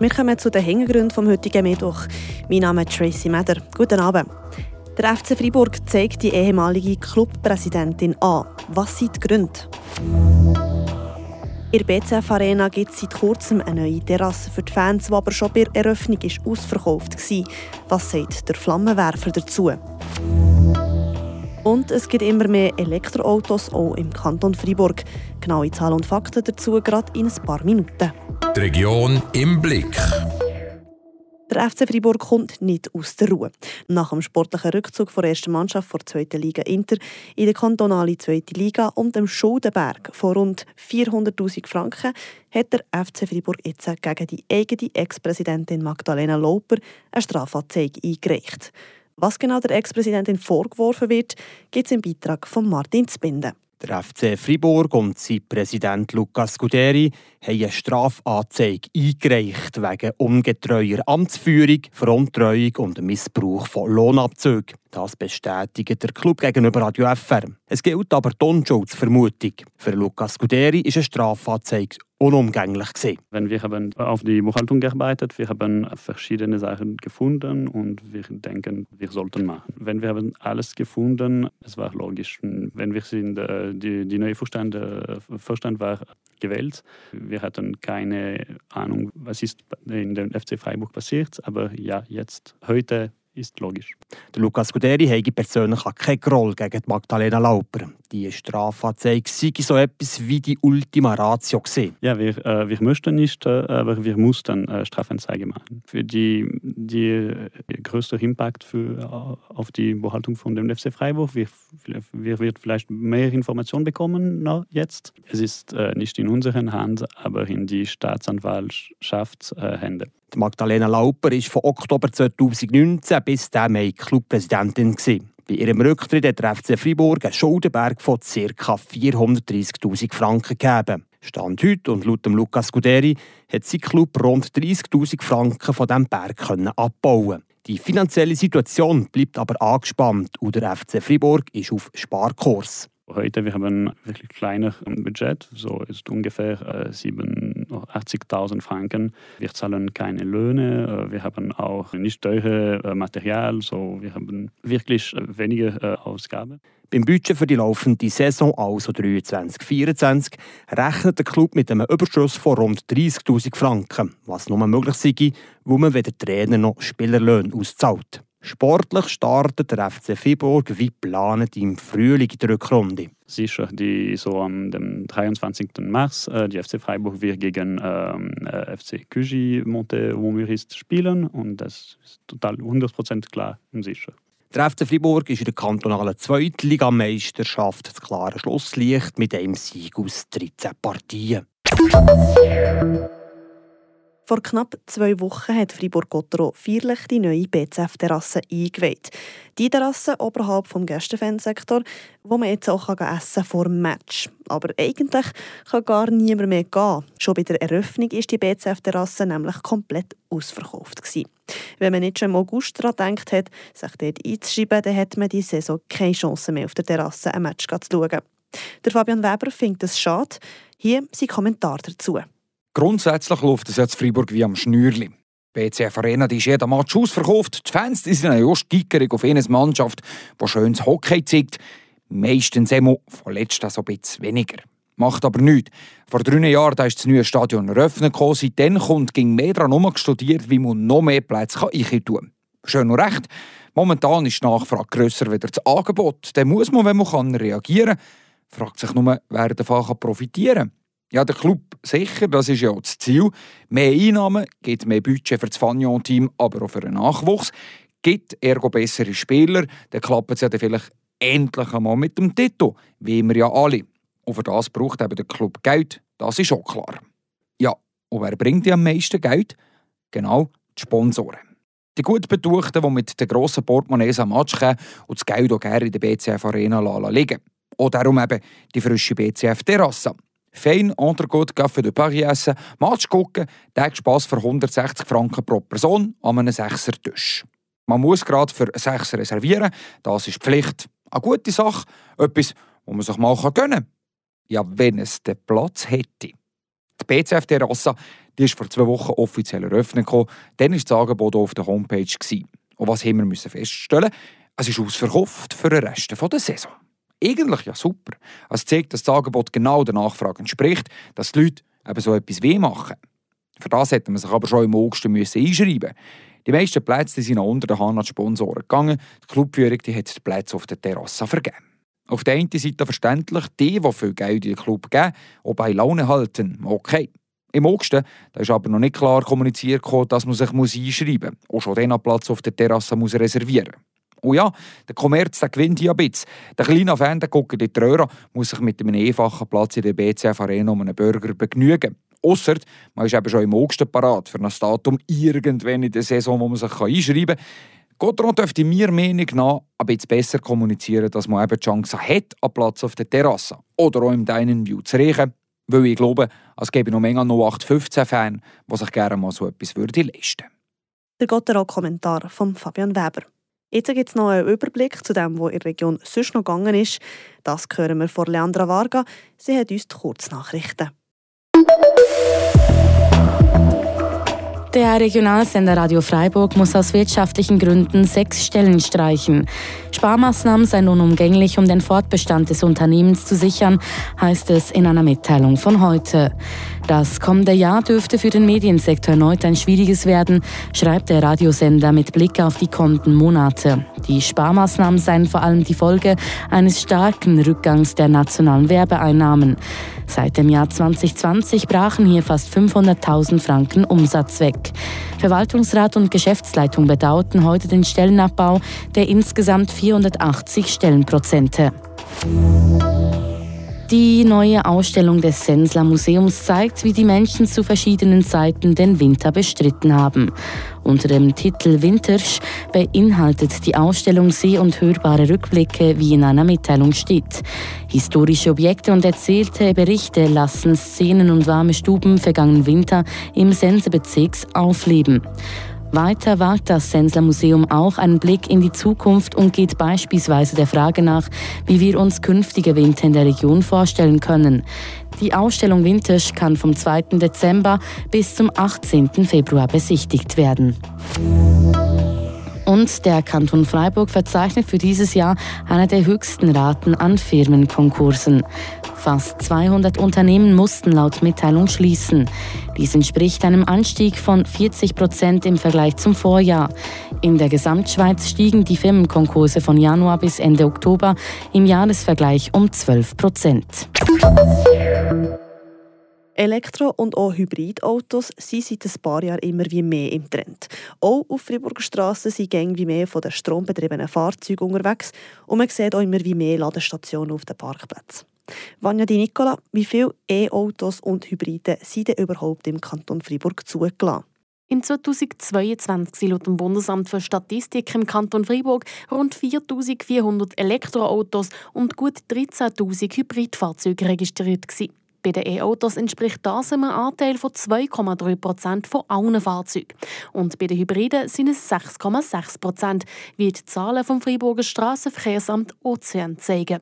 Wir kommen zu den Hintergründen vom heutigen Mittwoch. Mein Name ist Tracy Meder. Guten Abend. Der FC Freiburg zeigt die ehemalige Clubpräsidentin an. Was sind die Gründe? In der BCF Arena gibt es seit kurzem eine neue Terrasse für die Fans, die aber schon bei der Eröffnung ist ausverkauft war. Was sagt der Flammenwerfer dazu? Und es gibt immer mehr Elektroautos, auch im Kanton Freiburg. Genaue Zahlen und Fakten dazu gerade in ein paar Minuten. Die Region im Blick. Der FC Freiburg kommt nicht aus der Ruhe. Nach dem sportlichen Rückzug der ersten Mannschaft der zweiten Liga Inter in der kantonale zweite Liga und dem Schuldenberg von rund 400.000 Franken hat der FC Freiburg jetzt gegen die eigene Ex-Präsidentin Magdalena Lauper eine Strafanzeige eingereicht. Was genau der Ex-Präsidentin vorgeworfen wird, gibt es im Beitrag von Martin Zbinden. Der FC Fribourg und sein Präsident Lukas Guderi haben eine Strafanzeige eingereicht wegen ungetreuer Amtsführung, Veruntreuung und Missbrauch von Lohnabzügen. Das bestätigt der Club gegenüber Radio FR. Es gilt aber die Unschuldsvermutung. Für Lukas Guderi ist eine Strafanzeige unumgänglich gewesen. Wenn wir haben auf die Buchhaltung gearbeitet, wir haben verschiedene Sachen gefunden und wir denken, wir sollten machen. Wenn wir haben alles gefunden, es war logisch. Wenn wir sind, äh, die, die neue Vorstand, Vorstand war gewählt, wir hatten keine Ahnung, was ist in dem FC Freiburg passiert, aber ja, jetzt, heute ist logisch. Der Lukas Guderi habe persönlich keine Groll gegen Magdalena Lauper. Die Strafanzeige sei so etwas wie die Ultima Ratio gesehen. Ja, wir, äh, wir möchten nicht, äh, aber wir mussten äh, Strafanzeige machen. Für die, die größte Impact für, äh, auf die Behaltung von dem FC Freiburg. Wir, wir werden vielleicht mehr Informationen bekommen noch jetzt. Es ist äh, nicht in unseren Hand, aber in die Staatsanwaltschaft äh, Hände. Magdalena Lauper war von Oktober 2019 bis Mai Clubpräsidentin. Bei ihrem Rücktritt hat der FC Freiburg einen Schuldenberg von ca. 430'000 Franken gegeben. Stand heute und laut Lukas Guderi hat sein Club rund 30'000 Franken von diesem Berg abbauen Die finanzielle Situation bleibt aber angespannt und der FC Freiburg ist auf Sparkurs. Heute wir haben ein wirklich kleines Budget, so ist ungefähr äh, 80.000 Franken. Wir zahlen keine Löhne, äh, wir haben auch nicht teure äh, Material, so wir haben wirklich äh, wenige äh, Ausgaben. Beim Budget für die laufende Saison, also 23-24, rechnet der Club mit einem Überschuss von rund 30.000 Franken, was nur möglich sei, wo man weder Trainer noch Spielerlöhne auszahlt. Sportlich startet der FC Freiburg wie geplant im Frühling in der Rückrunde. Sicher, die so am dem 23. März äh, die FC Freiburg wird gegen ähm, äh, FC Cugy Monte Womurist spielen und das ist total 100% klar und sicher. Der FC Freiburg ist in der kantonalen Zweitligameisterschaft das klare Schlusslicht mit einem Sieg aus 13 Partien. Vor knapp zwei Wochen hat Fribourg-Gottero feierlich die neue BCF-Terrasse eingeweiht. Die Terrasse oberhalb vom Gästefansektor, wo man jetzt auch essen kann vor dem Match. Aber eigentlich kann gar niemand mehr gehen. Schon bei der Eröffnung ist die BCF-Terrasse nämlich komplett ausverkauft. Gewesen. Wenn man nicht schon im August daran gedacht hat, sich dort einzuschreiben, dann hat man die Saison keine Chance mehr, auf der Terrasse ein Match zu schauen. Der Fabian Weber findet es schade. Hier sein Kommentar dazu. Grundsätzlich läuft es jetzt Freiburg wie am Schnürli. BCF Arena die ist jeder Match ausverkauft. Die Fans die sind ja steigerig auf eine Mannschaft, die schönes Hockey zeigt. Meistens immer von letzter so ein bisschen weniger. Macht aber nichts. Vor drei Jahren da ist das neue Stadion eröffnet. Seitdem kommt ging mehr daran studiert, wie man noch mehr Plätze kann. Schön und recht. Momentan ist die Nachfrage grösser als das Angebot. Dann muss man, wenn man reagieren kann. Fragt sich nur, wer davon profitieren kann. Ja, der Club sicher, das ist ja das Ziel. Mehr Einnahmen gibt mehr Budget für das Fagnon-Team, aber auch für den Nachwuchs. Gibt ergo bessere Spieler, dann klappt es ja dann vielleicht endlich einmal mit dem Titel, wie wir ja alle. Und für das braucht eben der Club Geld, das ist auch klar. Ja, und wer bringt ja am meisten Geld? Genau, die Sponsoren. Die gut Betuchten, die mit den grossen Portemonnaies am Match kommen und das Geld auch gerne in der BCF Arena liegen. Und darum eben die frische BCF-Terrasse. Fein Entrecote Café de Paris essen, Match gucken, Tag Spass für 160 Franken pro Person an einem Sechser-Tisch. Man muss gerade für Sechser reservieren, das ist Pflicht. Eine gute Sache, etwas, wo man sich mal gönnen kann. Ja, wenn es den Platz hätte. Die BCF Terrasse die ist vor zwei Wochen offiziell eröffnet. Dann war das Angebot auf der Homepage. Und was haben wir feststellen? Es ist ausverkauft für den Rest der Saison. Eigentlich ja super. Es zeigt, dass das Angebot genau der Nachfrage entspricht, dass die Leute eben so etwas weh machen. Für das hätte man sich aber schon im August einschreiben Die meisten Plätze sind unter den die Sponsoren gegangen. Die Clubführung die hat die Plätze auf der Terrasse vergeben. Auf der einen Seite verständlich, die, die viel Geld in den Club geben, auch bei Laune halten, okay. Im August da ist aber noch nicht klar kommuniziert, dass man sich einschreiben muss. Auch schon den Platz auf der Terrasse muss reservieren Und ja, der Kommerz der gewinnt hier ein bisschen. Der kleine Fan, der guckt in die Röhre, muss sich mit einem einfachen Platz in der BCF Arena um einen Burger begnügen. Ausser man ist eben schon im August parat für ein Datum irgendwann in der Saison, wo man sich einschreiben kann. Gotron dürfte mir Meinung nach ein bisschen besser kommunizieren, dass man eben die Chance hat, einen Platz auf der Terrasse oder auch im Dining View zu riechen. Weil ich glaube, es gäbe noch Menge 0815-Fans, die sich gerne mal so etwas würde leisten. Der Gotteron-Kommentar von Fabian Weber. Jetzt gibt es noch einen Überblick zu dem, was in der Region sonst noch gegangen ist. Das hören wir von Leandra Varga. Sie hat uns die Kurznachrichten. Der Regionalsender Radio Freiburg muss aus wirtschaftlichen Gründen sechs Stellen streichen. Sparmaßnahmen seien unumgänglich, um den Fortbestand des Unternehmens zu sichern, heißt es in einer Mitteilung von heute. Das kommende Jahr dürfte für den Mediensektor erneut ein schwieriges werden, schreibt der Radiosender mit Blick auf die kommenden Monate. Die Sparmaßnahmen seien vor allem die Folge eines starken Rückgangs der nationalen Werbeeinnahmen. Seit dem Jahr 2020 brachen hier fast 500.000 Franken Umsatz weg. Verwaltungsrat und Geschäftsleitung bedauerten heute den Stellenabbau der insgesamt 480 Stellenprozente. Die neue Ausstellung des Sensler Museums zeigt, wie die Menschen zu verschiedenen Zeiten den Winter bestritten haben. Unter dem Titel Wintersch beinhaltet die Ausstellung seh- und hörbare Rückblicke, wie in einer Mitteilung steht. Historische Objekte und erzählte Berichte lassen Szenen und warme Stuben vergangenen Winter im Sensebezirks aufleben. Weiter wagt das Sensler Museum auch einen Blick in die Zukunft und geht beispielsweise der Frage nach, wie wir uns künftige Winter in der Region vorstellen können. Die Ausstellung Wintersch kann vom 2. Dezember bis zum 18. Februar besichtigt werden. Und der Kanton Freiburg verzeichnet für dieses Jahr eine der höchsten Raten an Firmenkonkursen. Fast 200 Unternehmen mussten laut Mitteilung schließen. Dies entspricht einem Anstieg von 40 Prozent im Vergleich zum Vorjahr. In der Gesamtschweiz stiegen die Firmenkonkurse von Januar bis Ende Oktober im Jahresvergleich um 12 Prozent. Elektro- und auch Hybridautos sind seit ein paar Jahren immer wie mehr im Trend. Auch auf Friburger Strassen sind gängig wie mehr von den strombetriebenen Fahrzeugen unterwegs und man sieht auch immer wie mehr Ladestationen auf den Parkplätzen. Vanja Di Nicola, wie viele E-Autos und Hybride sind denn überhaupt im Kanton Freiburg zugelassen? In 2022 sind laut dem Bundesamt für Statistik im Kanton Freiburg rund 4.400 Elektroautos und gut 13.000 Hybridfahrzeuge registriert. Gewesen. Bei den E-Autos entspricht das einem Anteil von 2,3 Prozent von allen Fahrzeugen. Und bei den Hybriden sind es 6,6 Prozent, wie die Zahlen vom Freiburger Strassenverkehrsamt Ozean zeigen.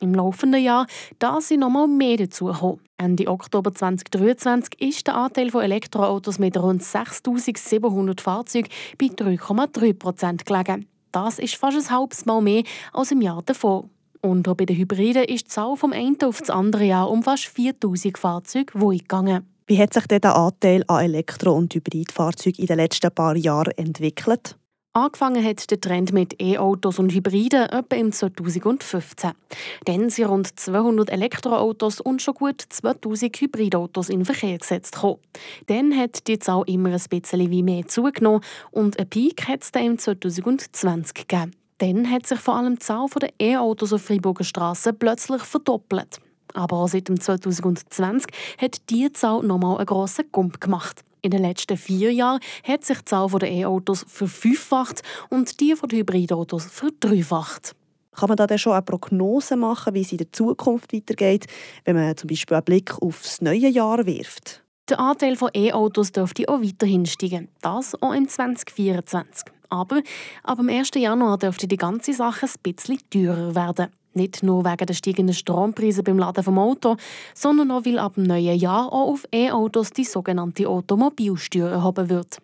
Im laufenden Jahr da sind noch mal mehr dazugekommen. Ende Oktober 2023 ist der Anteil von Elektroautos mit rund 6.700 Fahrzeugen bei 3,3 Prozent gelegen. Das ist fast ein halbes Mal mehr als im Jahr davor. Und auch bei den Hybriden ist die Zahl vom einen auf das andere Jahr um fast 4000 Fahrzeuge gegangen. Wie hat sich der Anteil an Elektro- und Hybridfahrzeugen in den letzten paar Jahren entwickelt? Angefangen hat der Trend mit E-Autos und Hybriden etwa im 2015. Dann sind rund 200 Elektroautos und schon gut 2000 Hybridautos in Verkehr gesetzt. Gekommen. Dann hat die Zahl immer ein bisschen wie mehr zugenommen und einen Peak hat es dann im 2020 gegeben. Dann hat sich vor allem die Zahl der E-Autos auf Freiburger Straßen plötzlich verdoppelt. Aber auch seit 2020 hat diese Zahl nochmal einen grossen Gump gemacht. In den letzten vier Jahren hat sich die Zahl der E-Autos verfünffacht und die der Hybridautos verdreifacht. Kann man da schon eine Prognose machen, wie es in der Zukunft weitergeht, wenn man zum Beispiel einen Blick auf das neue Jahr wirft? Der Anteil von E-Autos dürfte auch weiterhin steigen, das auch im 2024. Aber ab dem 1. Januar dürfte die ganze Sache ein bisschen teurer werden. Nicht nur wegen der steigenden Strompreise beim Laden vom Auto, sondern auch, weil ab dem neuen Jahr auch auf E-Autos die sogenannte Automobilsteuer erhoben wird.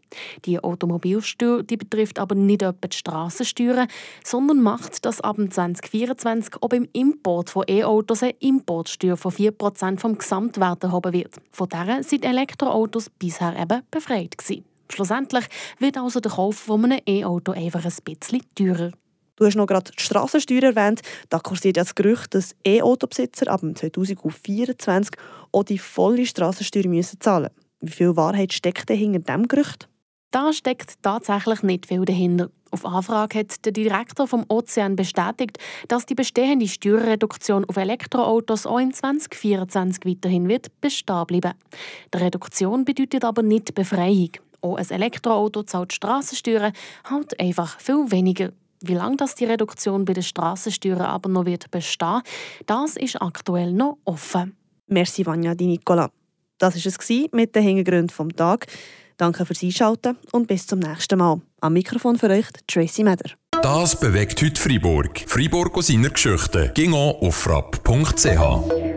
Die Automobilsteuer die betrifft aber nicht etwa die Strassensteuern, sondern macht, dass ab 2024 auch beim Import von E-Autos eine Importsteuer von 4% vom Gesamtwert erhoben wird. Von der sind Elektroautos bisher eben befreit gewesen. Schlussendlich wird also der Kauf von einem E-Auto einfach ein bisschen teurer. Du hast noch gerade die Strassensteuer erwähnt. Da kursiert ja das Gerücht, dass E-Autobesitzer ab 2024 auch die volle Strassensteuer müssen zahlen müssen. Wie viel Wahrheit steckt denn hinter diesem Gerücht? Da steckt tatsächlich nicht viel dahinter. Auf Anfrage hat der Direktor vom Ozean bestätigt, dass die bestehende Steuerreduktion auf Elektroautos auch in 2024 weiterhin wird bestehen bleiben. Die Reduktion bedeutet aber nicht Befreiung. Auch ein Elektroauto zahlt Strassensteuern halt einfach viel weniger. Wie lange das die Reduktion bei den Strassensteuern aber noch wird bestehen, das ist aktuell noch offen. Merci Vanja Di Nicola. Das war es mit den Hintergründen vom Tag. Danke fürs Einschalten und bis zum nächsten Mal. Am Mikrofon für euch Tracy Meder. Das bewegt heute Freiburg. Freiburg aus seiner Geschichte. Ging auf frapp.ch.